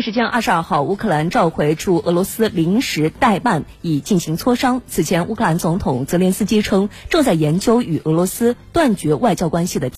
时间二十二号，乌克兰召回驻俄罗斯临时代办已进行磋商。此前，乌克兰总统泽连斯基称，正在研究与俄罗斯断绝外交关系的。